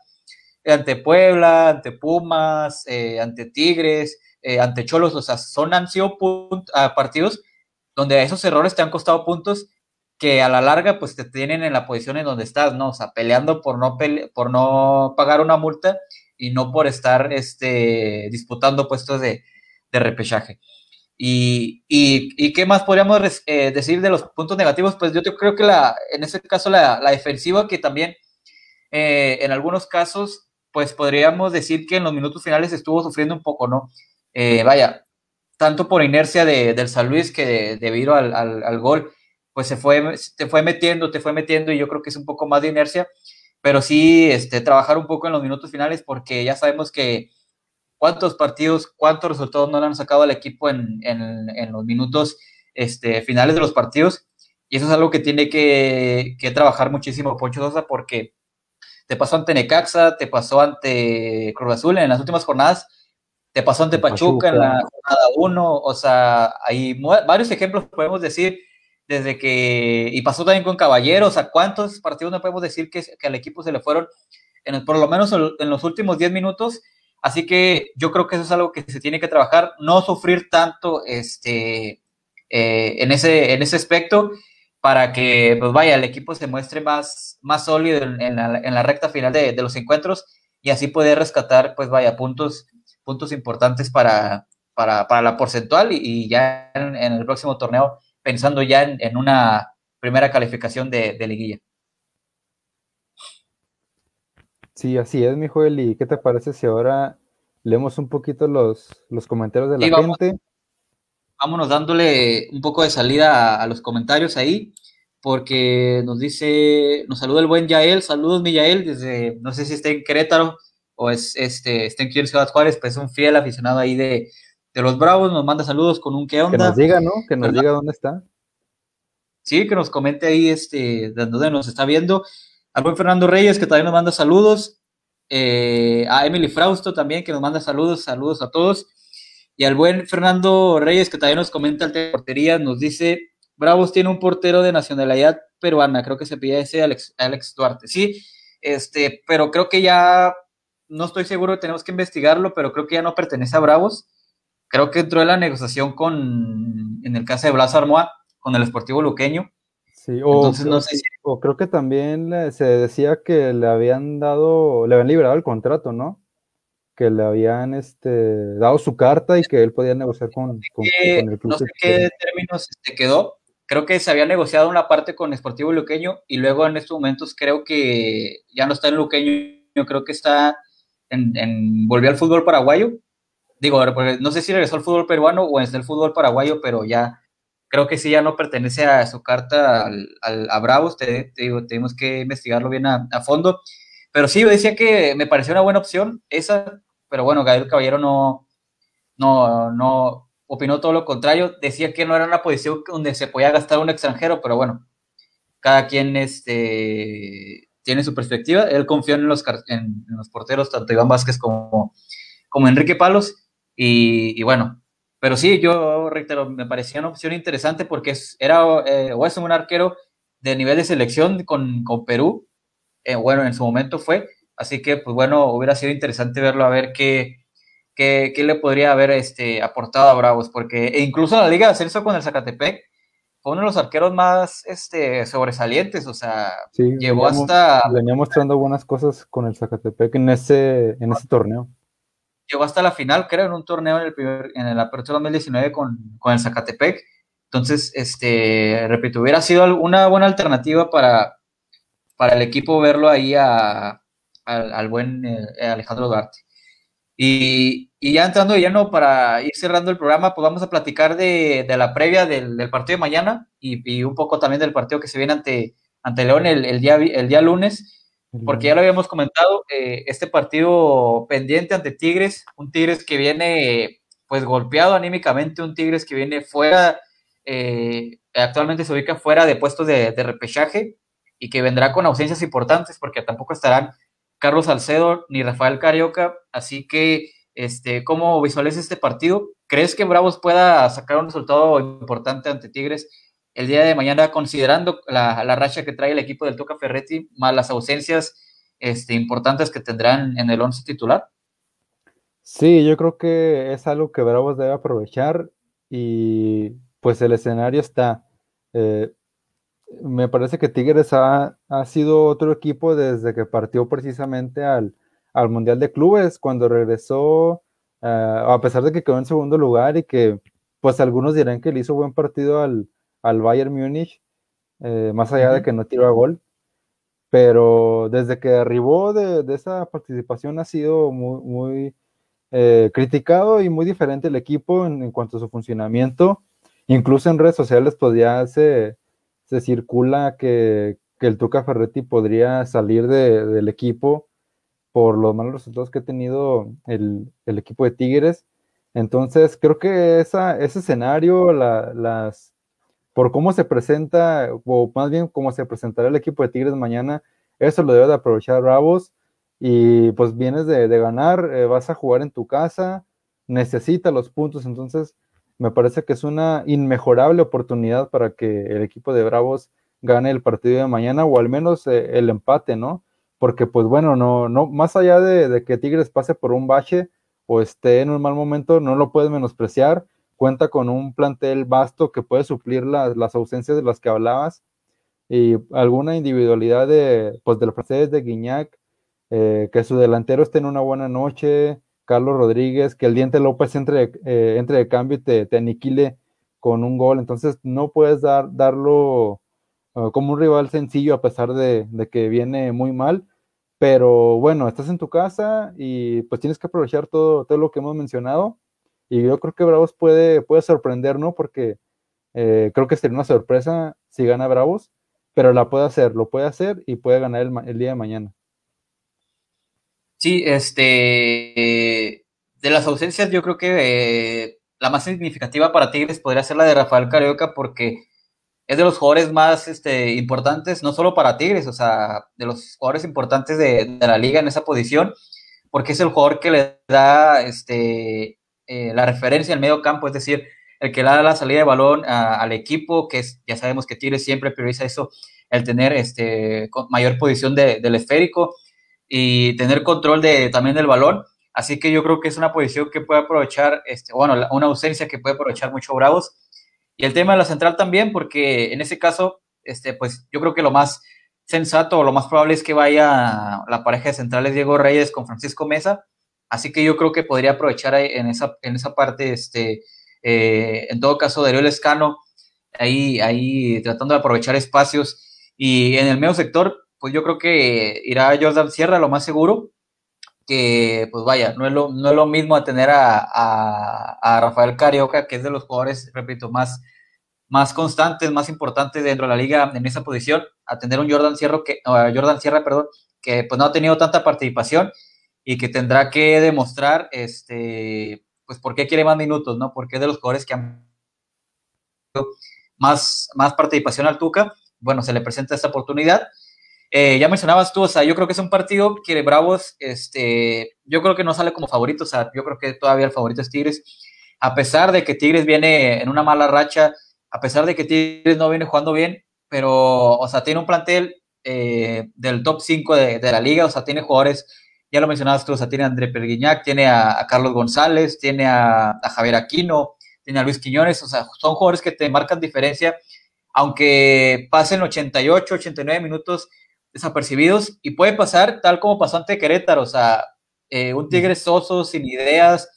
ante Puebla, ante Pumas, eh, ante Tigres, ante Cholos, o sea, son, han sido partidos donde esos errores te han costado puntos que a la larga pues te tienen en la posición en donde estás, ¿no? O sea, peleando por no, por no pagar una multa y no por estar este, disputando puestos de, repechaje. Y, y, qué más podríamos eh, decir de los puntos negativos? Pues yo creo que la, en ese caso la, defensiva que también eh, en algunos casos pues podríamos decir que en los minutos finales estuvo sufriendo un poco, ¿no? Eh, vaya, tanto por inercia de, del San Luis que debido al, al gol pues se fue, te fue metiendo, te fue metiendo y yo creo que es un poco más de inercia, pero sí este, trabajar un poco en los minutos finales porque ya sabemos que cuántos partidos, cuántos resultados no le han sacado al equipo en, en, los minutos este, finales de los partidos. Y eso es algo que tiene que, que trabajar muchísimo Poncho Sosa porque te pasó ante Necaxa, te pasó ante Cruz Azul en las últimas jornadas, te pasó ante Pachuca, en la jornada 1, o sea, hay varios ejemplos, podemos decir, desde que, y pasó también con Caballeros, ¿a cuántos partidos no podemos decir que, que al equipo se le fueron, en, por lo menos en los últimos 10 minutos? Así que yo creo que eso es algo que se tiene que trabajar, no sufrir tanto este, eh, en, ese, en ese aspecto para que, pues vaya, el equipo se muestre más, más sólido en, la, recta final de, los encuentros y así poder rescatar, pues vaya, puntos, puntos importantes para, para, la porcentual y, ya en, el próximo torneo pensando ya en, una primera calificación de, liguilla. Sí, así es, mi Joel. ¿Y qué te parece si ahora leemos un poquito los, los comentarios de la gente? Vámonos dándole un poco de salida a, los comentarios ahí, porque nos dice, nos saluda el buen Yael, saludos mi Yael, desde, no sé si está en Querétaro o es, este, está en Ciudad Juárez, pues es un fiel aficionado ahí de, de los Bravos, nos manda saludos con un qué onda. Que nos diga, ¿no? Que nos diga dónde está. Sí, que nos comente ahí este, de dónde nos está viendo. Al buen Fernando Reyes, que también nos manda saludos. Eh, a Emily Frausto también, que nos manda saludos, saludos a todos. Y al buen Fernando Reyes, que también nos comenta el de portería, nos dice, Bravos tiene un portero de nacionalidad peruana, creo que se pide ese Alex, Alex Duarte, sí, este, pero creo que ya, no estoy seguro, tenemos que investigarlo, pero creo que ya no pertenece a Bravos creo que entró en la negociación con, en el caso de Blas Armoa, con el Esportivo Luqueño. Sí, o, Entonces, no sé o creo que también se decía que le habían dado, le habían liberado el contrato, ¿no? Que le habían este, dado su carta y que él podía negociar con, el club. No sé qué términos este, quedó. Creo que se había negociado una parte con Esportivo Luqueño y luego en estos momentos creo que ya no está en Luqueño, yo creo que está en, en volvió al fútbol paraguayo digo, no sé si regresó al fútbol peruano o es del fútbol paraguayo, pero ya creo que sí ya no pertenece a su carta al, a Bravos, te, digo, tenemos que investigarlo bien a, fondo. Pero sí, decía que me pareció una buena opción esa, pero bueno, Gabriel Caballero no, no, no, opinó todo lo contrario, decía que no era una posición donde se podía gastar un extranjero, pero bueno, cada quien este, tiene su perspectiva. Él confió en los, los porteros, tanto Iván Vázquez como, como Enrique Palos, y, bueno, pero sí, yo reitero, me parecía una opción interesante porque es, era eh, o es un arquero de nivel de selección con, con Perú, eh, bueno, en su momento fue, así que pues bueno, hubiera sido interesante verlo a ver qué, qué, qué le podría haber este, aportado a Bravos, porque e incluso en la Liga de Ascenso con el Zacatepec, fue uno de los arqueros más este, sobresalientes, o sea, llegó hasta... Venía mostrando buenas cosas con el Zacatepec en ese, en ese torneo. Llegó hasta la final, creo, en un torneo en el, primer, en el Apertura 2019 con, con el Zacatepec. Entonces, este, repito, hubiera sido una buena alternativa para, para el equipo verlo ahí a, al, buen eh, Alejandro Duarte. Y, ya entrando ya no para ir cerrando el programa, pues vamos a platicar de, la previa del, partido de mañana y, un poco también del partido que se viene ante, ante León el, día, el día lunes, porque ya lo habíamos comentado, eh, este partido pendiente ante Tigres, un Tigres que viene pues golpeado anímicamente, un Tigres que viene fuera, eh, actualmente se ubica fuera de puestos de, de repechaje y que vendrá con ausencias importantes porque tampoco estarán Carlos Salcedo ni Rafael Carioca. Así que, este, ¿cómo visualizas este partido? ¿Crees que Bravos pueda sacar un resultado importante ante Tigres el día de mañana, considerando la, racha que trae el equipo del Toca Ferretti, más las ausencias este, importantes que tendrán en el once titular? Sí, yo creo que es algo que Bravos debe aprovechar y pues el escenario está. Eh, me parece que Tigres ha, sido otro equipo desde que partió precisamente al, Mundial de Clubes, cuando regresó, eh, a pesar de que quedó en segundo lugar y que pues algunos dirán que le hizo buen partido al, Bayern Múnich, eh, más allá de que no tiró a gol, pero desde que arribó de, esa participación ha sido muy, muy eh, criticado y muy diferente el equipo en, en, cuanto a su funcionamiento. Incluso en redes sociales podía ser se circula que, el Tuca Ferretti podría salir del equipo por los malos resultados que ha tenido el, equipo de Tigres. Entonces, creo que esa, ese escenario, las, por cómo se presenta, o más bien cómo se presentará el equipo de Tigres mañana, eso lo debe de aprovechar Bravos. Y pues vienes de, ganar, eh, vas a jugar en tu casa, necesita los puntos, entonces me parece que es una inmejorable oportunidad para que el equipo de Bravos gane el partido de mañana o al menos eh, el empate, ¿no? Porque pues bueno, no, no, más allá de, que Tigres pase por un bache o esté en un mal momento, no lo puedes menospreciar. Cuenta con un plantel vasto que puede suplir las ausencias de las que hablabas y alguna individualidad de, pues, del francés de Guignac, eh, que su delantero esté en una buena noche, Carlos Rodríguez, que el Diente López entre, eh, entre de cambio y te, aniquile con un gol. Entonces no puedes dar, darlo uh, como un rival sencillo a pesar de, que viene muy mal. Pero bueno, estás en tu casa y pues tienes que aprovechar todo, todo lo que hemos mencionado. Y yo creo que Bravos puede, puede sorprender, ¿no? Porque eh, creo que sería una sorpresa si gana Bravos, pero la puede hacer, lo puede hacer y puede ganar el día de mañana. Sí, este, de las ausencias yo creo que eh, la más significativa para Tigres podría ser la de Rafael Carioca porque es de los jugadores más este, importantes, no solo para Tigres, o sea, de los jugadores importantes de, la liga en esa posición, porque es el jugador que le da este, eh, la referencia al medio campo, es decir, el que le da la salida de balón al equipo, que es, ya sabemos que Tigres siempre prioriza eso, el tener este, mayor posición del esférico y tener control de, también del balón. Así que yo creo que es una posición que puede aprovechar, este, bueno, una ausencia que puede aprovechar mucho Bravos. Y el tema de la central también, porque en ese caso, este, pues yo creo que lo más sensato o lo más probable es que vaya la pareja de centrales Diego Reyes con Francisco Mesa. Así que yo creo que podría aprovechar en esa, en esa parte, este, eh, en todo caso, Darío Escano, ahí, ahí tratando de aprovechar espacios. Y en el medio sector, pues yo creo que irá Jordan Sierra, lo más seguro, que pues vaya, no es lo, no es lo mismo a tener a, Rafael Carioca, que es de los jugadores, repito, más, más constantes, más importantes dentro de la liga en esa posición, a tener un Jordan Sierra que, Jordan Sierra, perdón, que pues no ha tenido tanta participación y que tendrá que demostrar este pues, ¿por qué quiere más minutos, no? Porque es de los jugadores que han más, más participación al Tuca. Bueno, se le presenta esta oportunidad. Eh, ya mencionabas tú, o sea, yo creo que es un partido que Bravos, este, yo creo que no sale como favorito, o sea, yo creo que todavía el favorito es Tigres, a pesar de que Tigres viene en una mala racha, a pesar de que Tigres no viene jugando bien, pero, o sea, tiene un plantel eh, del top 5 de, la liga, o sea, tiene jugadores, ya lo mencionabas tú, o sea, tiene a André Perguiñac, tiene a, Carlos González, tiene a, Javier Aquino, tiene a Luis Quiñones, o sea, son jugadores que te marcan diferencia, aunque pasen 88, 89 minutos desapercibidos, y puede pasar tal como pasó ante Querétaro, o sea, eh, un Tigre soso, sin ideas,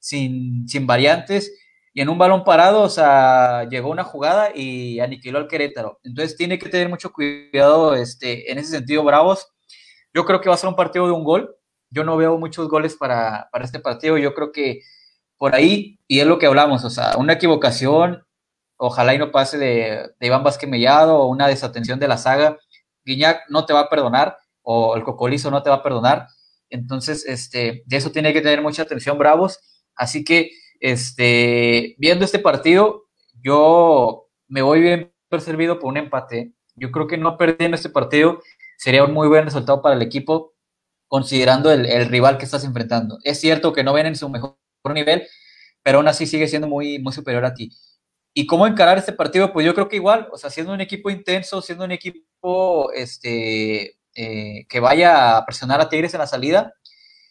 sin, sin variantes, y en un balón parado, o sea, llegó una jugada y aniquiló al Querétaro. Entonces tiene que tener mucho cuidado este, en ese sentido, Bravos. Yo creo que va a ser un partido de un gol. Yo no veo muchos goles para, para este partido. Yo creo que por ahí, y es lo que hablamos, o sea, una equivocación, ojalá y no pase de, de Iván Vázquez Mellado o una desatención de la saga. Guiñac no te va a perdonar, o el Cocolizo no te va a perdonar. Entonces, este, de eso tiene que tener mucha atención, Bravos. Así que este, viendo este partido, yo me voy bien percibido por un empate. Yo creo que no perdiendo este partido sería un muy buen resultado para el equipo, considerando el, rival que estás enfrentando. Es cierto que no ven en su mejor nivel, pero aún así sigue siendo muy, muy superior a ti. ¿Y cómo encarar este partido? Pues yo creo que igual, o sea, siendo un equipo intenso, siendo un equipo este, eh, que vaya a presionar a Tigres en la salida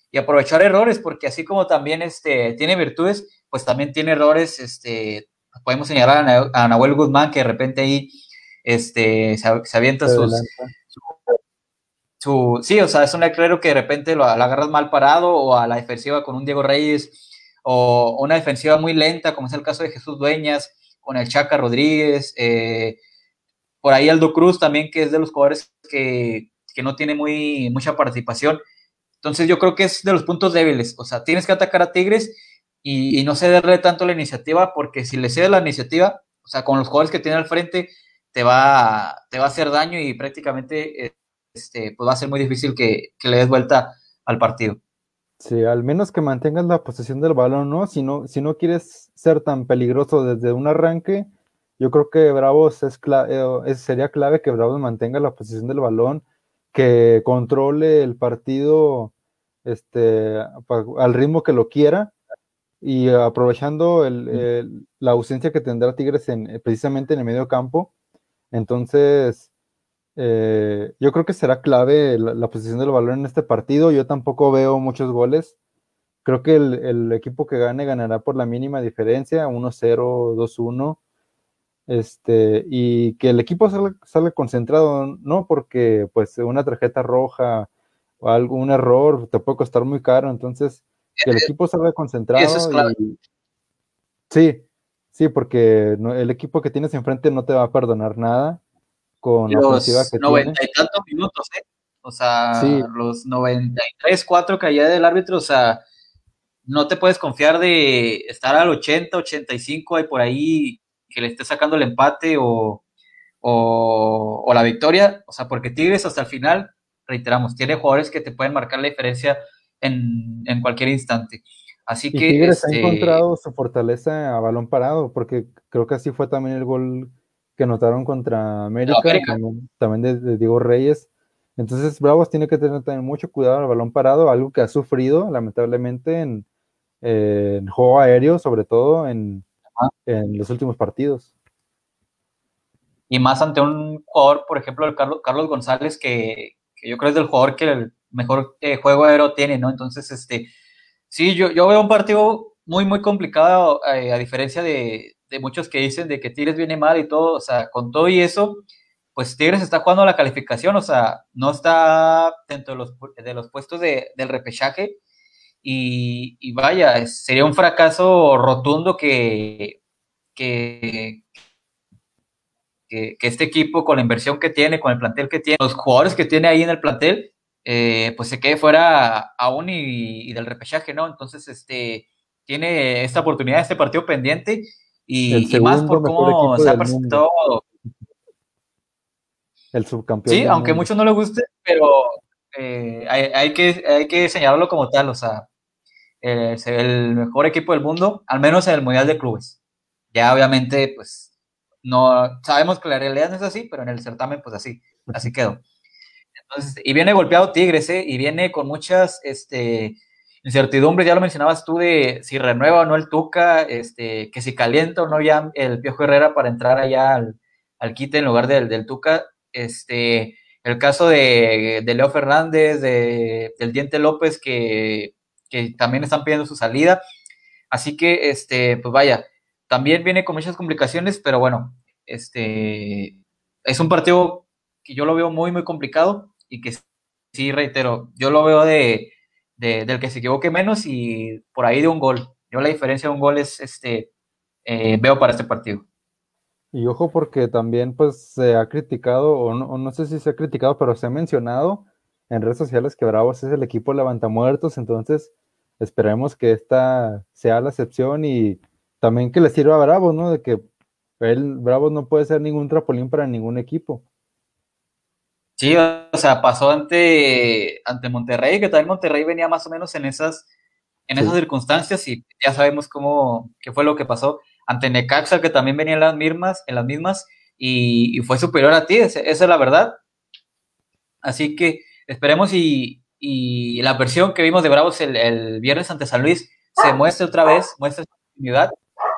y aprovechar errores, porque así como también este, tiene virtudes, pues también tiene errores, este, podemos señalar a, Nahuel Guzmán que de repente ahí este, se, avienta sus, su, sí, o sea, es un eclero que de repente lo, agarras mal parado o a la defensiva con un Diego Reyes o una defensiva muy lenta, como es el caso de Jesús Dueñas, con el Chaca Rodríguez, eh, por ahí Aldo Cruz también, que es de los jugadores que, que no tiene muy, mucha participación. Entonces yo creo que es de los puntos débiles, o sea, tienes que atacar a Tigres y, no cederle tanto la iniciativa, porque si le cedes la iniciativa, o sea, con los jugadores que tiene al frente, te va, te va a hacer daño y prácticamente este, pues va a ser muy difícil que, le des vuelta al partido. Sí, al menos que mantengas la posesión del balón, ¿no? Si no, si no quieres ser tan peligroso desde un arranque, yo creo que Bravos es, eh, sería clave que Bravos mantenga la posesión del balón, que controle el partido este, al ritmo que lo quiera y aprovechando la ausencia que tendrá Tigres en, precisamente en el medio campo, entonces eh, yo creo que será clave la, posición del balón en este partido. Yo tampoco veo muchos goles. Creo que el, equipo que gane ganará por la mínima diferencia, 1-0, 2-1. Este, y que el equipo salga, concentrado, no porque pues una tarjeta roja o algún error te puede costar muy caro, entonces que el equipo se vea concentrado. sí, sí, porque el equipo que tienes enfrente no te va a perdonar nada con la ofensiva que noventa y tantos minutos, ¿eh? O sea, los 93, 4 que había del árbitro, o sea, no te puedes confiar de estar al 80, 85 y por ahí que le esté sacando el empate o, o, o, la victoria, o sea, porque Tigres hasta el final, reiteramos, tiene jugadores que te pueden marcar la diferencia en, cualquier instante. Así que. Tigres ha este, encontrado su fortaleza a balón parado, porque creo que así fue también el gol que anotaron contra América, también, de, Diego Reyes. Entonces, Bravos tiene que tener también mucho cuidado al balón parado, algo que ha sufrido lamentablemente en, juego aéreo, sobre todo en, los últimos partidos. Y más ante un jugador, por ejemplo, el Carlos, Carlos González, que, que yo creo es del jugador que mejor eh, juego aéreo tiene, ¿no? Entonces, este, sí, yo, yo veo un partido muy, muy complicado, eh, a diferencia de, muchos que dicen de que Tigres viene mal y todo, o sea, con todo y eso, pues Tigres está jugando la calificación, o sea, no está dentro de los, de los puestos de, del repechaje, y, vaya, sería un fracaso rotundo que, que, que, este equipo, con la inversión que tiene, con el plantel que tiene, los jugadores que tiene ahí en el plantel, eh, pues se quede fuera aún y, del repechaje, ¿no? Entonces, este, tiene esta oportunidad, este partido pendiente y, más por cómo se ha presentado. El subcampeón. Sí, aunque a muchos no le guste, pero eh, hay, que, hay que señalarlo como tal, o sea, eh, el mejor equipo del mundo, al menos en el Mundial de Clubes. Ya obviamente, pues, no, sabemos que la realidad no es así, pero en el certamen, pues así, así quedó. Entonces, y viene golpeado Tigres, ¿eh? Y viene con muchas, este, incertidumbres, ya lo mencionabas tú, de si renueva o no el Tuca, este, que si calienta o no ya el Piojo Herrera para entrar allá al, al quite en lugar del, del Tuca, este, el caso de, de Leo Fernández, de, del Diente López, que, que, también están pidiendo su salida. Así que, este, pues vaya, también viene con muchas complicaciones, pero bueno, este, es un partido que yo lo veo muy, muy complicado y que sí, reitero, yo lo veo de, de del que se equivoque menos y por ahí de un gol. Yo la diferencia de un gol es, este, eh, veo para este partido. Y ojo porque también pues se ha criticado, o no, sé si se ha criticado, pero se ha mencionado en redes sociales que Bravos es el equipo levantamuertos, entonces esperemos que esta sea la excepción y también que le sirva a Bravos, ¿no? De que él, Bravos no puede ser ningún trapolín para ningún equipo. Sí, o sea, pasó ante, ante Monterrey, que también Monterrey venía más o menos en esas, en esas circunstancias y ya sabemos cómo, qué fue lo que pasó ante Necaxa, que también venía en las mismas, en las mismas y, fue superior a ti, esa, es la verdad. Así que esperemos y, la versión que vimos de Bravos el, viernes ante San Luis se muestre otra vez, muestre su continuidad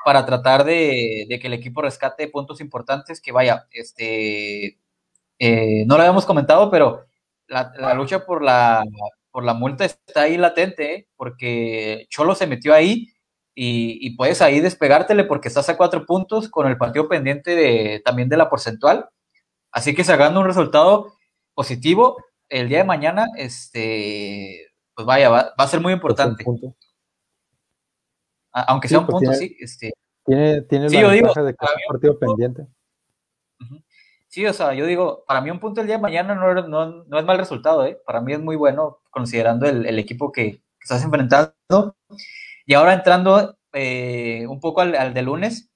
para tratar de, que el equipo rescate puntos importantes que vaya, este, eh, no lo habíamos comentado, pero la, lucha por la, por la multa está ahí latente, ¿eh? porque Cholo se metió ahí y, puedes ahí despegártele porque estás a cuatro puntos con el partido pendiente de, también de la porcentual. Así que sacando un resultado positivo el día de mañana, este, pues vaya, va, a ser muy importante. Aunque sea un pues punto, sí. Este, tiene, tiene la ventaja de que es un partido pendiente. Sí, o sea, yo digo, para mí un punto el día de mañana no, no, no es mal resultado, ¿eh? Para mí es muy bueno, considerando el, el equipo que, estás enfrentando. Y ahora entrando eh, un poco al, de lunes,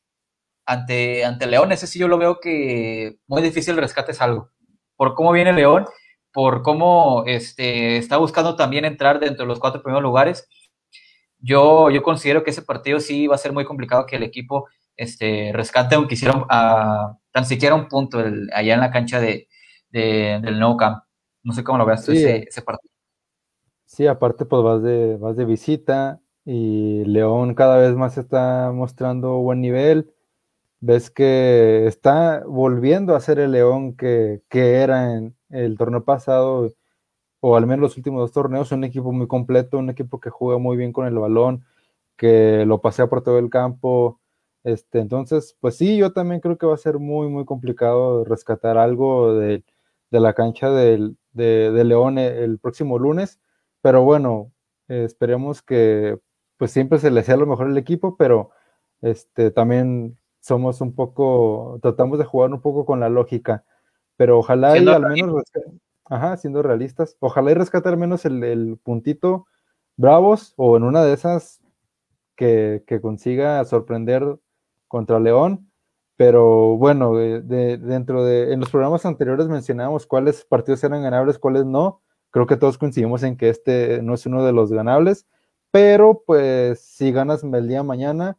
ante, ante León, ese sí yo lo veo que muy difícil el rescate es algo. Por cómo viene León, por cómo este, está buscando también entrar dentro de los cuatro primeros lugares. Yo, yo considero que ese partido sí va a ser muy complicado que el equipo este, rescate, aunque hicieron tan siquiera un punto allá en la cancha de, del Nou Camp. No sé cómo lo veas ese, ese, partido. Sí, aparte pues vas de, vas de visita, y León cada vez más está mostrando buen nivel. Ves que está volviendo a ser el León que, era en el torneo pasado, o al menos los últimos dos torneos, un equipo muy completo, un equipo que juega muy bien con el balón, que lo pasea por todo el campo. Este, entonces, pues sí, yo también creo que va a ser muy, muy complicado rescatar algo de, la cancha de, León el, próximo lunes. Pero bueno, esperemos que pues siempre se le hacía lo mejor al equipo, pero este, también somos un poco, tratamos de jugar un poco con la lógica, pero ojalá y al menos, ajá, siendo realistas, ojalá y rescate al menos el, puntito Bravos o en una de esas que, consiga sorprender contra León, pero bueno, de, dentro de, en los programas anteriores mencionábamos cuáles partidos eran ganables, cuáles no, creo que todos coincidimos en que este no es uno de los ganables, pero pues si ganas el día mañana,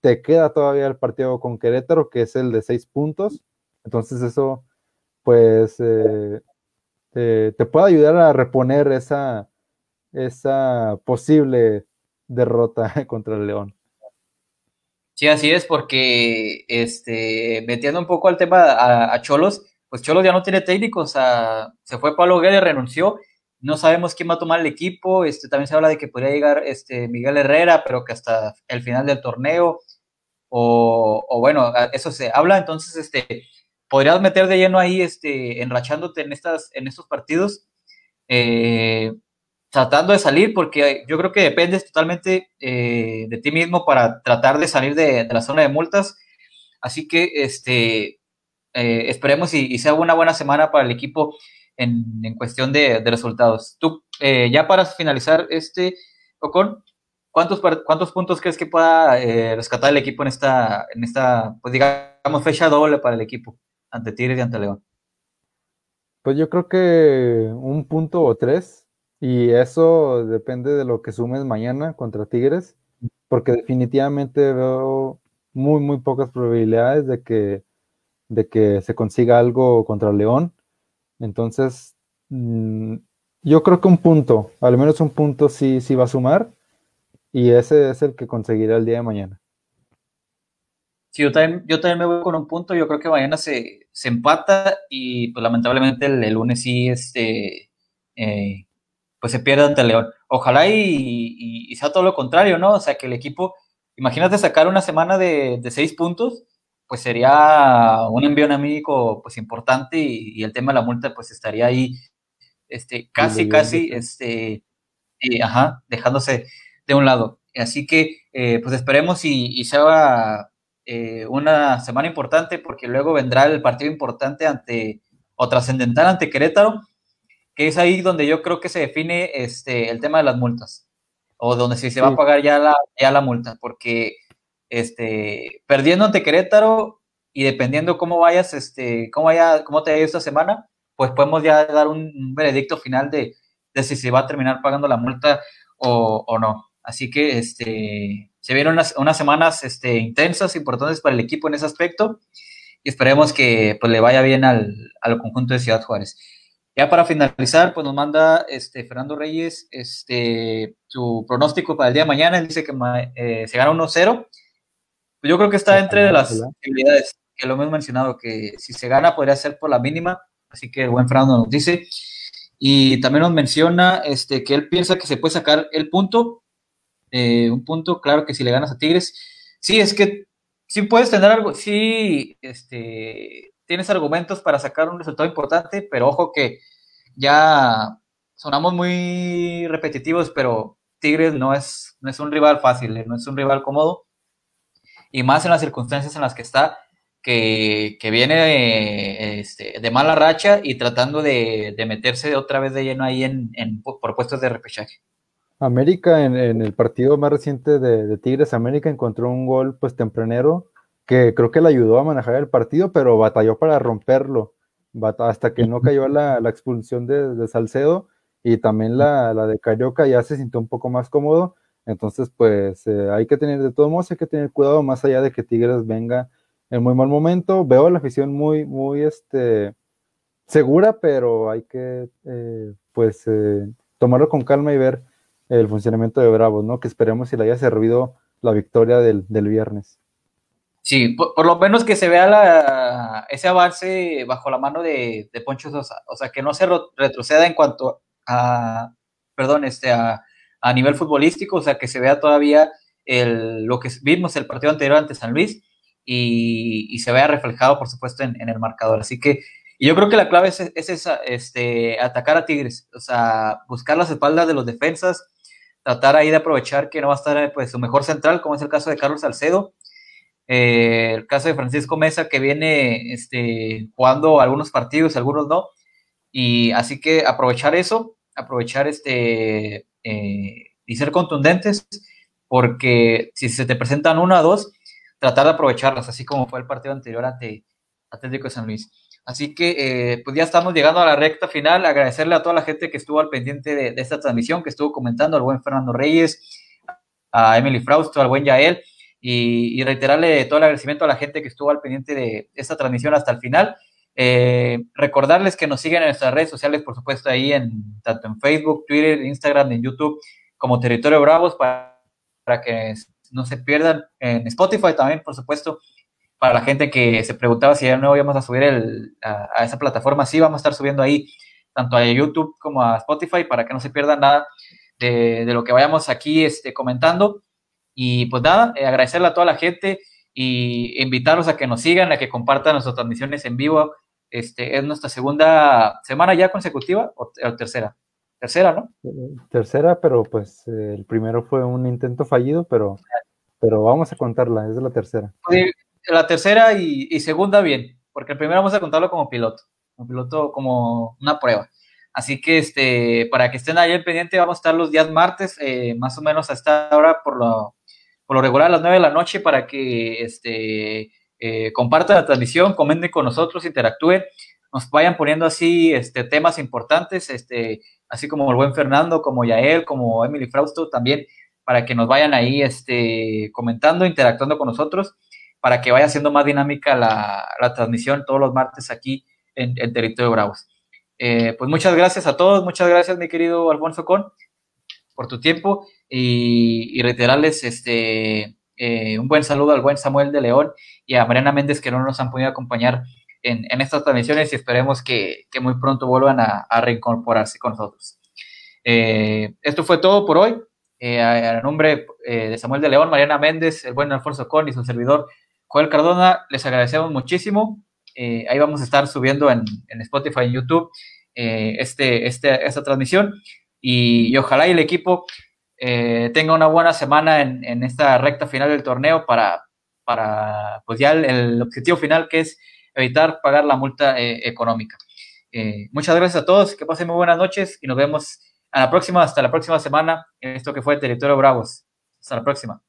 te queda todavía el partido con Querétaro, que es el de seis puntos. Entonces eso, pues, eh, te, puede ayudar a reponer esa, esa posible derrota contra el León. Sí, así es, porque este, metiendo un poco al tema a, Cholos, pues Cholos ya no tiene técnico, o sea, se fue Pablo Guedes, renunció no sabemos quién va a tomar el equipo. Este, también se habla de que podría llegar este, Miguel Herrera, pero que hasta el final del torneo. O, bueno, eso se habla. Entonces, este, podrías meter de lleno ahí, este, enrachándote en, estas, en estos partidos, eh, tratando de salir, porque yo creo que dependes totalmente eh, de ti mismo para tratar de salir de, la zona de multas. Así que este, eh, esperemos y, sea una buena semana para el equipo en, cuestión de, resultados. Tú, eh, ya para finalizar este, Ocon, ¿cuántos, ¿cuántos puntos crees que pueda rescatar el equipo en esta, en esta, pues digamos, fecha doble para el equipo ante Tigres y ante León? Pues yo creo que un punto o tres, Y eso depende de lo que sumes mañana contra Tigres, porque definitivamente veo muy, muy pocas probabilidades de que, de que se consiga algo contra León. Entonces, mm, yo creo que un punto, al menos un punto sí, sí va a sumar, y ese es el que conseguirá el día de mañana. Sí, yo también, yo también me voy con un punto, yo creo que mañana se, se empata y pues lamentablemente el, lunes sí este, eh, pues se pierde ante León. Ojalá y, sea todo lo contrario, ¿no? O sea, que el equipo, imagínate sacar una semana de, seis puntos, pues sería un envío anímico pues importante y, el tema de la multa pues estaría ahí este, casi, casi, este, ajá, dejándose de un lado. Así que eh, pues esperemos y, y sea eh, una semana importante porque luego vendrá el partido importante ante o trascendental ante Querétaro que es ahí donde yo creo que se define este, el tema de las multas, o donde si se va a pagar ya la, ya la multa, porque este, perdiendo ante Querétaro y dependiendo cómo vayas, este, cómo, vaya, cómo te haya esta semana, pues podemos ya dar un, veredicto final de, de, si se va a terminar pagando la multa o, o no. Así que este, se vieron unas, unas, semanas este, intensas, importantes para el equipo en ese aspecto, y esperemos que pues, le vaya bien al, al conjunto de Ciudad Juárez. Ya para finalizar, pues nos manda este Fernando Reyes este su pronóstico para el día de mañana. Él dice que eh, se gana 1-0. Pues yo creo que está entre las posibilidades que lo hemos mencionado, que si se gana podría ser por la mínima. Así que el buen Fernando nos dice. Y también nos menciona este, que él piensa que se puede sacar el punto. Eh, un punto, claro que si le ganas a Tigres. Sí, es que sí puedes tener algo, sí, este, tienes argumentos para sacar un resultado importante, pero ojo que ya sonamos muy repetitivos, pero Tigres no es, no es un rival fácil, eh, no es un rival cómodo, y más en las circunstancias en las que está, que, viene de, este, de, mala racha y tratando de, meterse otra vez de lleno ahí en, en por puestos de repechaje. América en, el partido más reciente de, de, Tigres, América encontró un gol pues tempranero que creo que le ayudó a manejar el partido, pero batalló para romperlo, hasta que no cayó la, la expulsión de, Salcedo y también la, la, de Carioca ya se sintió un poco más cómodo. Entonces, pues eh, hay que tener, de todos modos, hay que tener cuidado más allá de que Tigres venga en muy mal momento. Veo a la afición muy, muy este, segura, pero hay que, eh, pues, eh, tomarlo con calma y ver el funcionamiento de Bravos, ¿no? Que esperemos si le haya servido la victoria del, del viernes. Sí, por, lo menos que se vea la, ese avance bajo la mano de, Poncho Sosa, o sea, que no se retroceda en cuanto a, perdón, este, a, nivel futbolístico, o sea, que se vea todavía el, lo que vimos el partido anterior ante San Luis y, se vea reflejado, por supuesto, en, el marcador. Así que yo creo que la clave es, esa, este, atacar a Tigres, o sea, buscar las espaldas de los defensas, tratar ahí de aprovechar que no va a estar pues, su mejor central, como es el caso de Carlos Salcedo, eh, el caso de Francisco Mesa, que viene este, jugando algunos partidos, algunos no. Y así que aprovechar eso, aprovechar este eh, y ser contundentes, porque si se te presentan una o dos, tratar de aprovecharlas, así como fue el partido anterior ante Atlético de San Luis. Así que eh, pues ya estamos llegando a la recta final. Agradecerle a toda la gente que estuvo al pendiente de, de esta transmisión, que estuvo comentando, al buen Fernando Reyes, a Emily Frausto, al buen Yael y, reiterarle todo el agradecimiento a la gente que estuvo al pendiente de esta transmisión hasta el final. Eh, recordarles que nos siguen en nuestras redes sociales, por supuesto, ahí en tanto en Facebook, Twitter, Instagram, en YouTube, como Territorio Bravos, para, para que no se pierdan en Spotify también, por supuesto, para la gente que se preguntaba si ya no íbamos a subir el, a, esa plataforma, sí vamos a estar subiendo ahí tanto a YouTube como a Spotify para que no se pierdan nada de, de lo que vayamos aquí este, comentando. Y pues nada, eh, agradecerle a toda la gente y invitarlos a que nos sigan, a que compartan nuestras transmisiones en vivo. Este, es nuestra segunda semana ya consecutiva o, tercera. Tercera, ¿no? Tercera, pero pues eh, el primero fue un intento fallido, pero, pero vamos a contarla, es la tercera. la tercera y, y, segunda bien, porque el primero vamos a contarlo como piloto, como piloto, como una prueba. Así que este, para que estén ahí al pendiente, vamos a estar los días martes, eh, más o menos a esta hora por lo, por lo regular a las 9 de la noche para que este, eh, compartan la transmisión, comenten con nosotros, interactúen. nos vayan poniendo así este, temas importantes, este, así como el buen Fernando, como Yael, como Emily Frausto también, para que nos vayan ahí este, comentando, interactuando con nosotros, para que vaya siendo más dinámica la, transmisión todos los martes aquí en, en Territorio Bravos. Eh, pues muchas gracias a todos, muchas gracias mi querido Alfonso Con por tu tiempo y, reiterarles este, eh, un buen saludo al buen Samuel de León y a Mariana Méndez que no nos han podido acompañar en, estas transmisiones y esperemos que, muy pronto vuelvan a, reincorporarse con nosotros. Eh, esto fue todo por hoy. a, nombre de Samuel de León, Mariana Méndez, el buen Alfonso Con y su servidor Joel Cardona, les agradecemos muchísimo. ahí vamos a estar subiendo en, en Spotify y YouTube eh, este, este, esta transmisión y, ojalá y el equipo eh, tenga una buena semana en, esta recta final del torneo para, pues ya el, objetivo final que es evitar pagar la multa eh, económica. muchas gracias a todos, que pasen muy buenas noches y nos vemos a la próxima, hasta la próxima semana en esto que fue Territorio Bravos. Hasta la próxima.